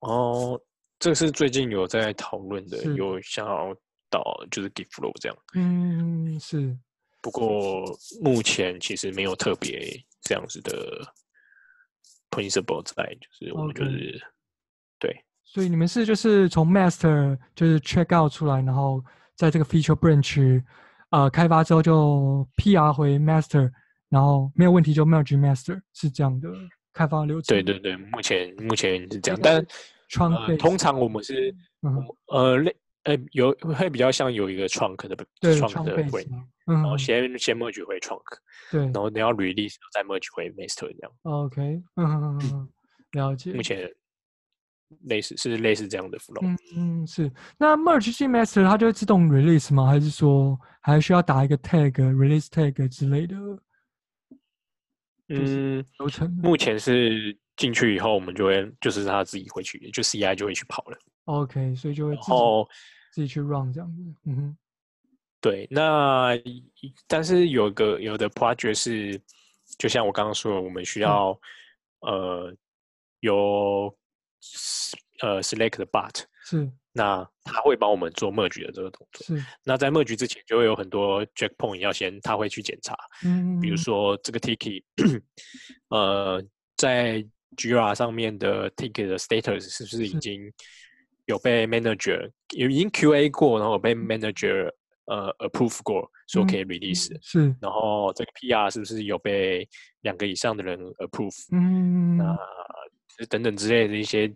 Speaker 2: 哦，这是最近有在讨论的，有想要导就是 Git Flow 这样。
Speaker 1: 嗯，是。
Speaker 2: 不过目前其实没有特别这样子的 principle 在，就是我们就是、okay. 对。
Speaker 1: 所以你们是就是从 master 就是 check out 出来，然后在这个 feature branch 呃开发之后就 PR 回 master，然后没有问题就 merge master 是这样的开发流程。
Speaker 2: 对对对，目前目前是这样，但、呃、通常我们是、嗯、呃类呃有会比较像有一个 trunk 的 trunk 的会，然后先、嗯、先 merge 回 trunk，对，然后你要 release 再 merge 回 master 这样。
Speaker 1: OK，嗯嗯，了解。
Speaker 2: 目前。类似是类似这样的 flow，
Speaker 1: 嗯嗯是。那 merge 进 master 它就会自动 release 吗？还是说还需要打一个 tag release tag 之类的？
Speaker 2: 嗯，流程目前是进去以后，我们就会就是他自己会去，就 CI 就会去跑了。
Speaker 1: OK，所以就会自己自己去 run 这样子。嗯哼，
Speaker 2: 对。那但是有个有的 project 是，就像我刚刚说的，我们需要、嗯、呃有。呃，select 的 but
Speaker 1: 是，
Speaker 2: 那他会帮我们做 merge 的这个动作。是，那在 merge 之前就会有很多 checkpoint 要先，他会去检查。嗯，比如说这个 ticket，呃，在 Jira 上面的 ticket 的 status 是不是已经有被 manager 有已经 QA 过，然后被 manager 呃 approve 过，说可以 release。嗯。是，然后这个 PR 是不是有被两个以上的人 approve？嗯，那。等等之类的一些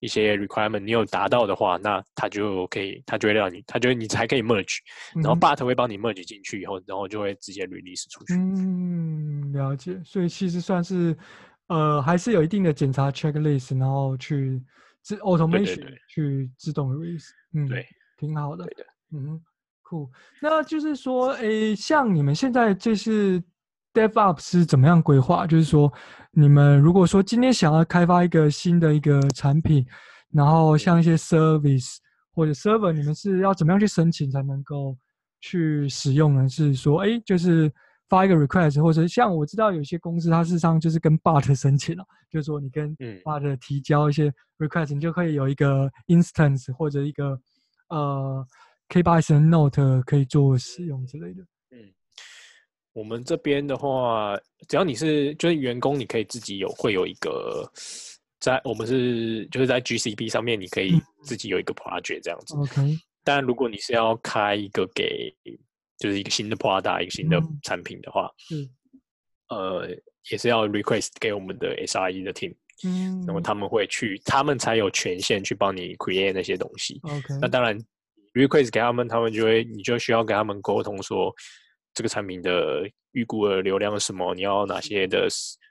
Speaker 2: 一些 requirement，你有达到的话，那他就可以，他就会让你，他就会你才可以 merge，然后 but 会帮你 merge 进去以后，然后就会直接 release 出去。
Speaker 1: 嗯，了解。所以其实算是，呃，还是有一定的检查 checklist，然后去自 automation 去自动 release。嗯，对，挺好的。对的。嗯，酷。那就是说，诶，像你们现在这是 DevOps 是怎么样规划？就是说。你们如果说今天想要开发一个新的一个产品，然后像一些 service 或者 server，你们是要怎么样去申请才能够去使用呢？是说，哎，就是发一个 request，或者像我知道有些公司它事实上就是跟 BUT 申请了，就是说你跟 BUT 提交一些 request，你就可以有一个 instance 或者一个呃 K8s Note 可以做使用之类的。
Speaker 2: 我们这边的话，只要你是就是员工，你可以自己有会有一个在我们是就是在 GCP 上面，你可以自己有一个 project 这样子。
Speaker 1: OK。
Speaker 2: 但如果你是要开一个给就是一个新的 product 一个新的产品的话，嗯，呃，也是要 request 给我们的 SRE 的 team，嗯，那么他们会去，他们才有权限去帮你 create 那些东西。
Speaker 1: OK。
Speaker 2: 那当然 request 给他们，他们就会你就需要跟他们沟通说。这个产品的预估的流量是什么？你要哪些的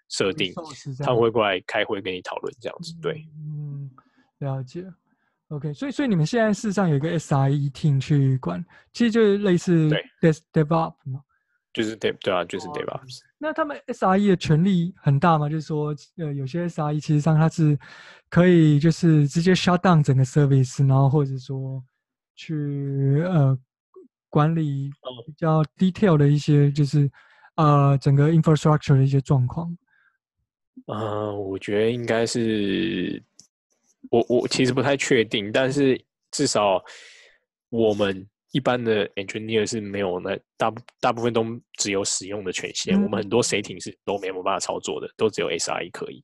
Speaker 2: 设定？他们会过来开会跟你讨论这样子。对，
Speaker 1: 嗯，了解。OK，所以所以你们现在事实上有一个 SIE team 去管，其实就是类似 Dev DevOps 吗？
Speaker 2: 就是 Dev 对啊，就是 DevOps。
Speaker 1: 那他们 SIE 的权力很大吗？就是说，呃，有些 SIE 其实上它是可以就是直接 shut down 整个 service，然后或者说去呃。管理比较 detail 的一些，就是呃整个 infrastructure 的一些状况。
Speaker 2: 嗯、呃，我觉得应该是我我其实不太确定，但是至少我们一般的 engineer 是没有那大大部分都只有使用的权限，嗯、我们很多 setting 是都没有办法操作的，都只有 SRE 可以。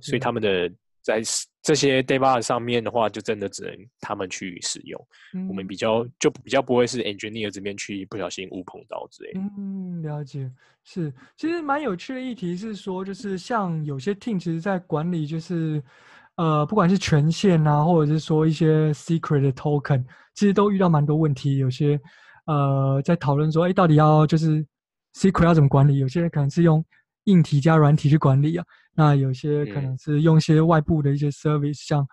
Speaker 2: 所以他们的。在这些 DevOps 上面的话，就真的只能他们去使用。嗯、我们比较就比较不会是 Engineer 这边去不小心误碰到之类的。
Speaker 1: 嗯，了解。是，其实蛮有趣的议题是说，就是像有些 Team 其实在管理，就是呃，不管是权限啊，或者是说一些 Secret 的 Token，其实都遇到蛮多问题。有些呃，在讨论说，哎，到底要就是 Secret 要怎么管理？有些人可能是用硬体加软体去管理啊。那有些可能是用一些外部的一些 service，嗯、像，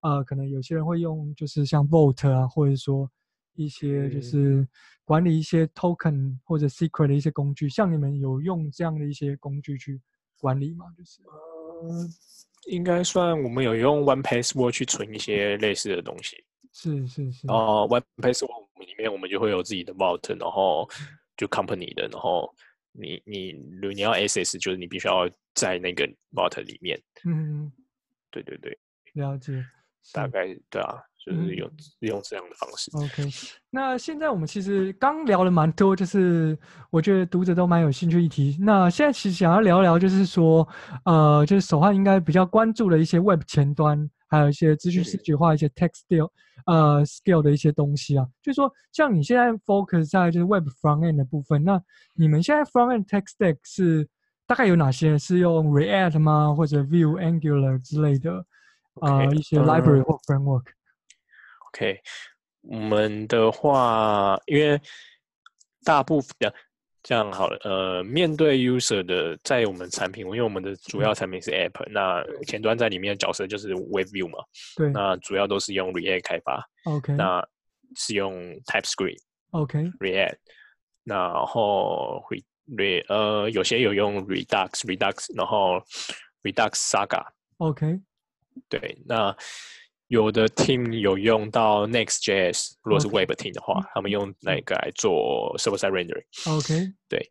Speaker 1: 呃，可能有些人会用就是像 Vault 啊，或者说一些就是管理一些 token 或者 secret 的一些工具。像你们有用这样的一些工具去管理吗？就是，
Speaker 2: 呃，应该算我们有用 One Password 去存一些类似的东西。
Speaker 1: 是是是。
Speaker 2: 哦，One Password 里面我们就会有自己的 Vault，然后就 company 的，然后。你你如果你要 access，就是你必须要在那个 vault 里面。嗯，对对对，
Speaker 1: 了解。
Speaker 2: 大概对啊，就是用、嗯、用这样的方式。
Speaker 1: OK，那现在我们其实刚聊了蛮多，就是我觉得读者都蛮有兴趣议题。那现在其实想要聊聊，就是说，呃，就是手汉应该比较关注的一些 Web 前端，还有一些资讯视觉化、一些 Text Skill 呃 Skill 的一些东西啊。就是说，像你现在 Focus 在就是 Web Front End 的部分，那你们现在 Front End Tech Stack 是大概有哪些？是用 React 吗？或者 Vue、Angular 之类的啊、okay, 呃、一些 Library 或
Speaker 2: Framework？OK，我们的话，因为大部分这样好了，呃，面对 user 的，在我们产品，因为我们的主要产品是 App，那前端在里面的角色就是 WebView 嘛，
Speaker 1: 对，
Speaker 2: 那主要都是用 React 开发
Speaker 1: ，OK，
Speaker 2: 那是用 TypeScript，OK，React. 然后 Re 呃，有些有用 Redux，Redux，然后 Redux Saga，OK，
Speaker 1: 对，
Speaker 2: 那。有的 team 有用到 Next.js，如果是 Web team 的话，okay. 他们用那个来做 server-side rendering。
Speaker 1: OK，
Speaker 2: 对。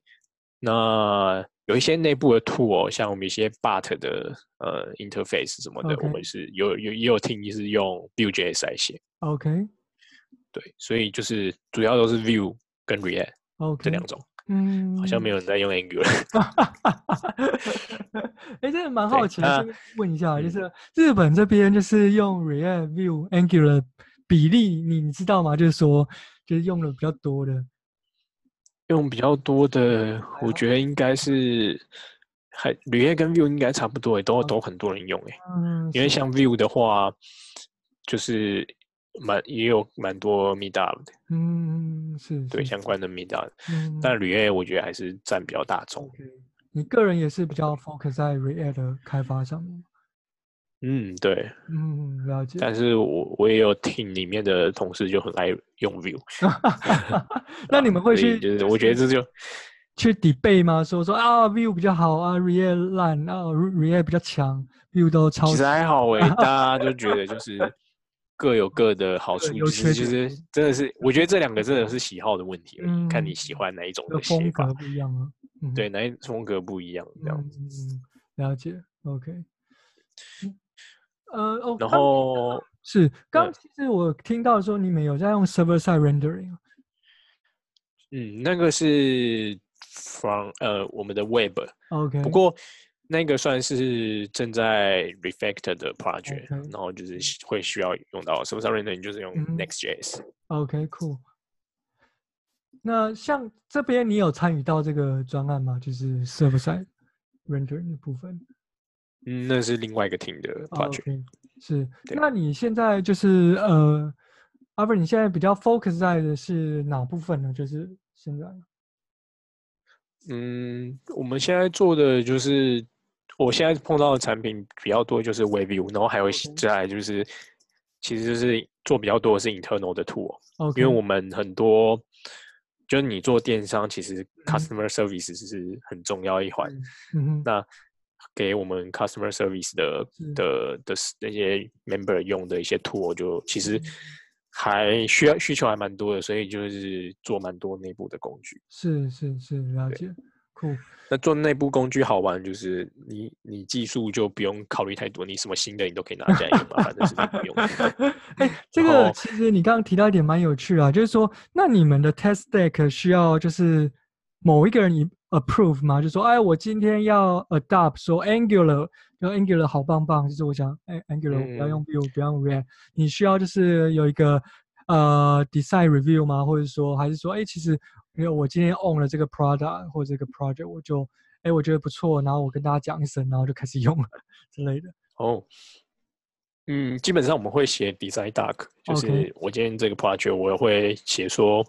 Speaker 2: 那有一些内部的 tool，像我们一些 But 的呃 interface 什么的，okay. 我们是有有也有 team 是用 Vue.js 来写。
Speaker 1: OK，
Speaker 2: 对，所以就是主要都是 Vue 跟 React、okay. 这两种。嗯，好像没有人在用 Angular。
Speaker 1: 哎，真的蛮好奇的，问一下，就是日本这边就是用 React、Vue、Angular 比例，你你知道吗？就是说，就是用的比较多的，
Speaker 2: 用比较多的，我觉得应该是还 React 跟 Vue 应该差不多，都都很多人用哎。嗯，因为像 Vue 的话，就是。蛮也有蛮多 Meetup 的，
Speaker 1: 嗯，是，
Speaker 2: 对相关的 Meetup，嗯，但 React 我觉得还是占比较大众。
Speaker 1: Okay. 你个人也是比较 focus 在 React 的开发上面？
Speaker 2: 嗯，对，
Speaker 1: 嗯，了解。
Speaker 2: 但是我我也有 team 里面的同事就很爱用 Vue，
Speaker 1: 那你们会去？
Speaker 2: 就是我觉得这就
Speaker 1: 去 debate 吗？说说啊，Vue 比较好啊，React 烂啊，React 比较强，Vue 都超。
Speaker 2: 其实还好诶，大家就觉得就是。各有各的好处，其实其实真的是，我觉得这两个真的是喜好的问题嗯、看你喜欢哪一种的
Speaker 1: 风格不一样啊。
Speaker 2: 嗯、对，哪一种风格不一样这样子。
Speaker 1: 嗯，了解。OK。呃，哦，
Speaker 2: 然后
Speaker 1: 是刚其实我听到说你们有在用 server side rendering。
Speaker 2: 嗯，那个是 from 呃我们的 web。
Speaker 1: OK。
Speaker 2: 不过。那个算是正在 refactor 的 project，、okay. 然后就是会需要用到 server-side rendering，就是用 Next.js。
Speaker 1: OK，cool。那像这边你有参与到这个专案吗？就是 server-side rendering 的部分。
Speaker 2: 嗯，那是另外一个 team 的 project。
Speaker 1: Okay. 是。那你现在就是呃，阿不，你现在比较 focus 在的是哪部分呢？就是现在。
Speaker 2: 嗯，我们现在做的就是。我现在碰到的产品比较多，就是 WebView，然后还有再来就是，其实就是做比较多的是 internal 的 tool，okay. 因为我们很多，就是你做电商，其实 customer service 是很重要一环。
Speaker 1: 嗯，
Speaker 2: 那给我们 customer service 的的的那些 member 用的一些 tool，就其实还需要需求还蛮多的，所以就是做蛮多内部的工具。
Speaker 1: 是是是，了解。
Speaker 2: 那做内部工具好玩，就是你你技术就不用考虑太多，你什么新的你都可以拿下来用嘛，反正是内部用。
Speaker 1: 哎、欸，这个其实你刚刚提到一点蛮有趣啊，就是说，那你们的 test deck 需要就是某一个人你 approve 吗？就说，哎，我今天要 adopt 说 Angular，说 Angular 好棒棒，就是我想，哎，Angular 不要用 Vue，、嗯、不要用 React，你需要就是有一个呃 design review 吗？或者说，还是说，哎，其实。因为我今天 own 了这个 product 或者这个 project，我就哎，我觉得不错，然后我跟大家讲一声，然后就开始用了 之类的。
Speaker 2: 哦，嗯，基本上我们会写 design doc，就是我今天这个 project 我会写说，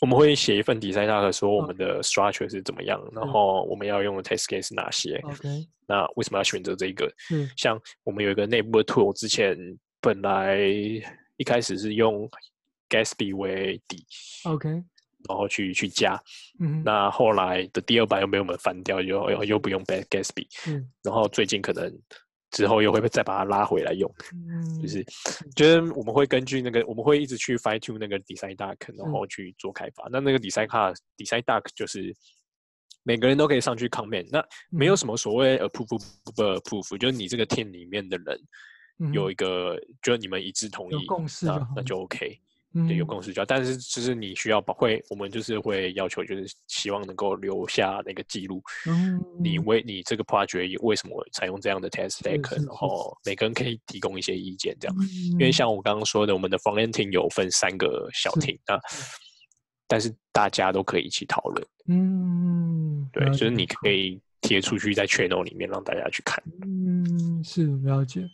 Speaker 2: 我们会写一份 design doc，说我们的 structure 是怎么样，然后我们要用的 test case 是哪些。
Speaker 1: OK，
Speaker 2: 那为什么要选择这个？嗯，像我们有一个内部的 tool，之前本来一开始是用 Gatsby 为底。
Speaker 1: OK。
Speaker 2: 然后去去加，
Speaker 1: 嗯，
Speaker 2: 那后来的第二版又被我们翻掉，又又又不用 Bad Gatsby，
Speaker 1: 嗯，
Speaker 2: 然后最近可能之后又会再把它拉回来用，
Speaker 1: 嗯，
Speaker 2: 就是觉得我们会根据那个，我们会一直去 fine tune 那个 design doc，然后去做开发。那那个 design doc design doc 就是每个人都可以上去 comment，那没有什么所谓 approve 不 approve，就是你这个 team 里面的人。有一个，嗯、就你们一致同意，
Speaker 1: 共识
Speaker 2: 那那就 OK。对，有共识就好，但是就是你需要把会，我们就是会要求，就是希望能够留下那个记录。嗯，你为你这个 project 为什么采用这样的 test stack，然后每个人可以提供一些意见，这样。因为像我刚刚说的，我们的 front end team 有分三个小 team 啊，但是大家都可以一起讨论。嗯，对，就是你可以贴出去在 channel 里面让大家去看。
Speaker 1: 嗯，是了解。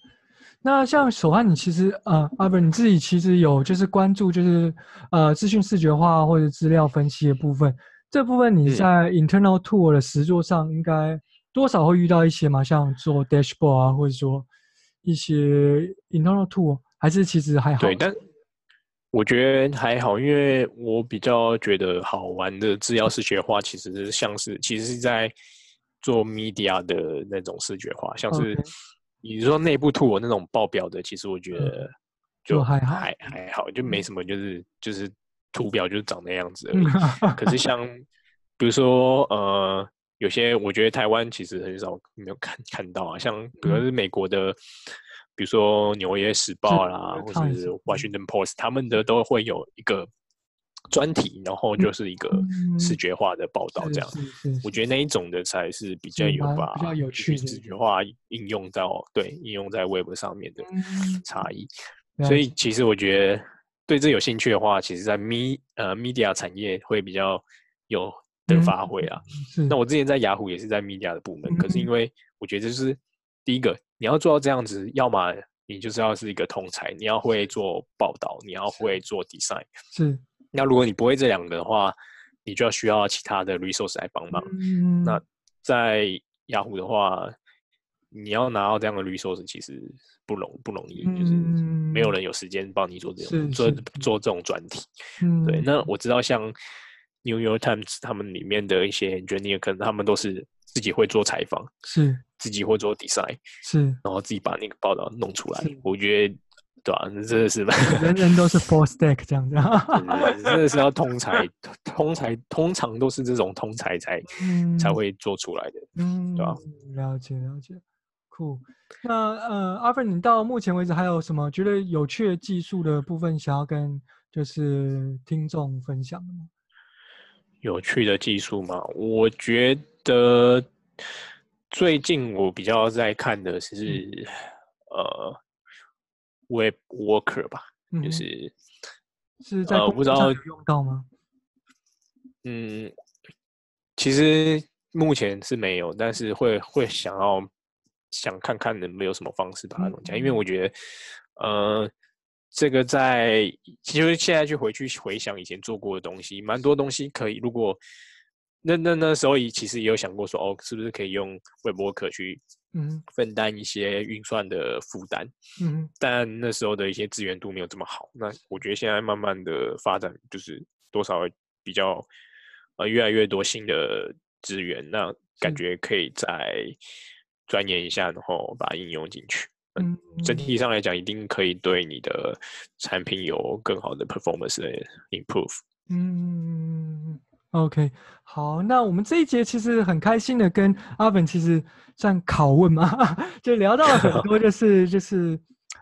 Speaker 1: 那像手汉，你其实呃，阿本你自己其实有就是关注就是呃资讯视觉化或者资料分析的部分，这部分你在 internal tool 的实作上应该多少会遇到一些嘛？像做 dashboard 啊，或者说一些 internal tool，还是其实还好？
Speaker 2: 对，但我觉得还好，因为我比较觉得好玩的资料视觉化，其实是像是其实是在做 media 的那种视觉化，像是。Okay. 你说内部 tool 那种爆表的，其实我觉得就还还还好，就没什么，就是就是图表就是长那样子而已。可是像比如说呃，有些我觉得台湾其实很少没有看看到啊，像比如说是美国的，比如说纽约时报啦，或者是 Washington Post，他们的都会有一个。专题，然后就是一个视觉化的报道，这样，我觉得那一种的才是比较有把
Speaker 1: 比较有趣
Speaker 2: 视觉化应用到对应用在 Web 上面的差异。所以其实我觉得对这有兴趣的话，其实在 Me 呃 Media 产业会比较有的发挥啊。那我之前在雅虎也是在 Media 的部门，可是因为我觉得就是第一个你要做到这样子，要么你就是要是一个通才，你要会做报道，你要会做 Design
Speaker 1: 是。
Speaker 2: 那如果你不会这两个的话，你就要需要其他的 resource 来帮忙。嗯、那在雅虎的话，你要拿到这样的 resource 其实不容不容易，嗯、就是没有人有时间帮你做这种做做这种专题。嗯、对，那我知道像 New York Times 他们里面的一些 engineer，可能他们都是自己会做采访，
Speaker 1: 是
Speaker 2: 自己会做 design，
Speaker 1: 是，然
Speaker 2: 后自己把那个报道弄出来。我觉得。对啊，真的是吧？
Speaker 1: 人人都是 full stack 这样子，
Speaker 2: 真的是要通才，通才通常都是这种通才才、嗯、才会做出来的，嗯，对吧？
Speaker 1: 了解了解，酷。那呃，阿芬，你到目前为止还有什么觉得有趣的技术的部分想要跟就是听众分享的吗？
Speaker 2: 有趣的技术吗？我觉得最近我比较在看的是、嗯、呃。Web Worker 吧，嗯、就是
Speaker 1: 是在工作上有用到吗？
Speaker 2: 嗯，其实目前是没有，但是会会想要想看看能不能有什么方式把它弄起来，嗯、因为我觉得，呃，这个在其实现在去回去回想以前做过的东西，蛮多东西可以。如果那那那时候也其实也有想过说，哦，是不是可以用 Web Worker 去。嗯，分担一些运算的负担，嗯，但那时候的一些资源度没有这么好。那我觉得现在慢慢的发展，就是多少比较呃越来越多新的资源，那感觉可以再钻研一下，然后把它应用进去。嗯，整体上来讲，一定可以对你的产品有更好的 performance 的 improve。嗯。
Speaker 1: OK，好，那我们这一节其实很开心的跟阿本其实算拷问嘛，就聊到了很多，就是就是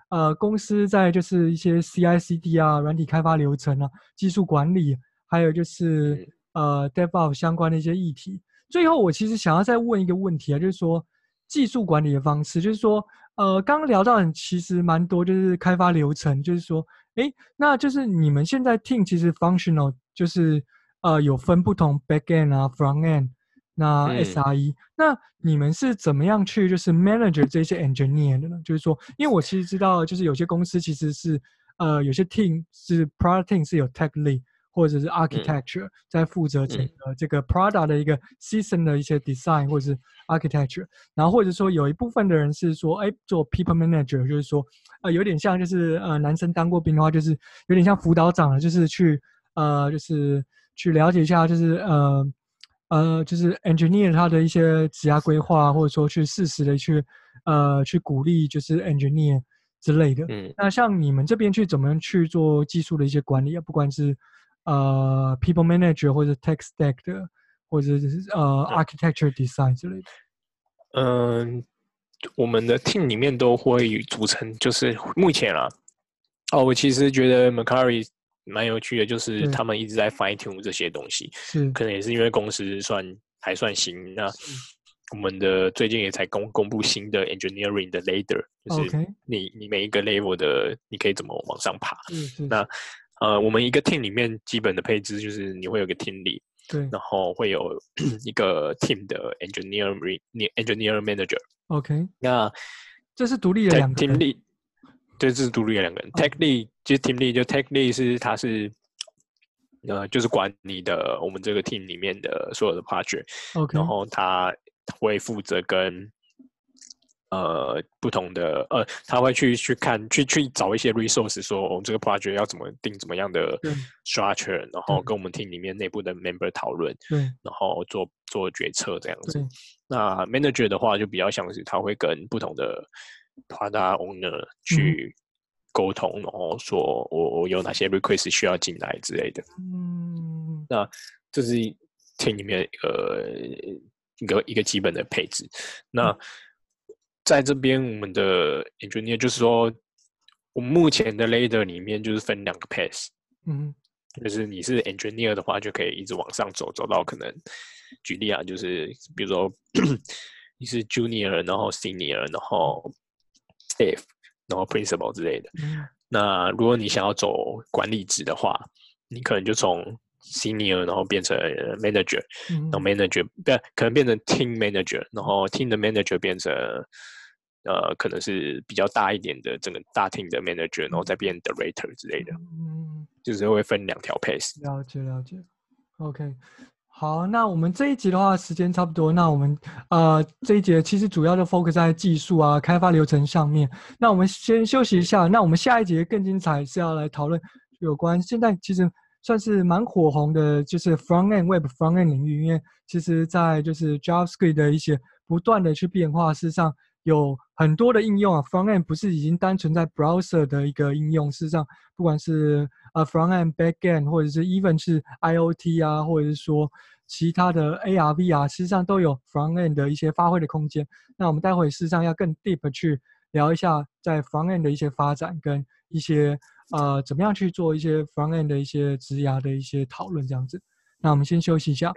Speaker 1: 呃公司在就是一些 CI/CD 啊、软体开发流程啊、技术管理，还有就是呃 DevOps 相关的一些议题。最后，我其实想要再问一个问题啊，就是说技术管理的方式，就是说呃刚刚聊到的其实蛮多，就是开发流程，就是说，哎，那就是你们现在 team 其实 functional 就是。呃，有分不同 back end 啊，front end，那 SRE，、嗯、那你们是怎么样去就是 manage 这些 engineer 的呢？就是说，因为我其实知道，就是有些公司其实是呃，有些 team 是 product team 是有 tech lead 或者是 architecture、嗯、在负责整个这个 product 的一个 system 的一些 design 或者是 architecture，然后或者说有一部分的人是说，哎，做 people manager，就是说，呃，有点像就是呃，男生当过兵的话，就是有点像辅导长了，就是去呃，就是。去了解一下，就是呃呃，就是 engineer 他的一些职业规划，或者说去适时的去呃去鼓励，就是 engineer 之类的。嗯，那像你们这边去怎么样去做技术的一些管理啊？不管是呃 people manager 或者 tech stack 的，或者是呃 architecture design 之类的。
Speaker 2: 嗯，我们的 team 里面都会组成，就是目前啊，哦，我其实觉得 Mercari 蛮有趣的，就是他们一直在 fine tune 这些东西，
Speaker 1: 是。
Speaker 2: 可能也是因为公司算还算新，那我们的最近也才公公布新的 engineering 的 ladder，就是你你每一个 level 的你可以怎么往上爬，那呃，我们一个 team 里面基本的配置就是你会有个 team lead。
Speaker 1: 对，
Speaker 2: 然后会有 一个 team 的 engineering engineer manager。
Speaker 1: OK，
Speaker 2: 那
Speaker 1: 这是独立的两个人。
Speaker 2: team lead，对，这是独立的两个人。Tech lead 其实 team lead，就 tech lead 是他是呃，就是管你的我们这个 team 里面的所有的 project。
Speaker 1: OK，
Speaker 2: 然后他会负责跟。呃，不同的呃，他会去去看，去去找一些 resource，说我们这个 project 要怎么定怎么样的 structure，然后跟我们 team 里面内部的 member 讨论，
Speaker 1: 对，
Speaker 2: 然后做做决策这样子。那 manager 的话就比较像是他会跟不同的 product owner 去沟通，嗯、然后说我我有哪些 request 需要进来之类的。嗯，那这是 team 里面一个一个一个基本的配置。那、嗯。在这边，我们的 engineer 就是说，我们目前的 ladder 里面就是分两个 path，嗯，就是你是 engineer 的话，就可以一直往上走，走到可能，举例啊，就是比如说 你是 junior，然后 senior，然后 staff，然后 principal 之类的。嗯、那如果你想要走管理职的话，你可能就从 senior，然后变成 manager，然后 manager 不、嗯、可能变成 team manager，然后 team 的 manager 变成。呃，可能是比较大一点的整个大 team 的 manager，然后再变 director 之类的，嗯，就是会分两条 pace。
Speaker 1: 了解了解，OK，好，那我们这一集的话时间差不多，那我们呃这一节其实主要就 focus 在技术啊、开发流程上面。那我们先休息一下，那我们下一节更精彩是要来讨论有关现在其实算是蛮火红的，就是 front end web front end 领域，因为其实在就是 JavaScript 的一些不断的去变化，事实上。有很多的应用啊，front end 不是已经单纯在 browser 的一个应用，事实上，不管是呃 front end、back end，或者是 even 是 IoT 啊，或者是说其他的 AR、VR，事实上都有 front end 的一些发挥的空间。那我们待会事实上要更 deep 去聊一下在 front end 的一些发展跟一些呃怎么样去做一些 front end 的一些职涯的一些讨论这样子。那我们先休息一下。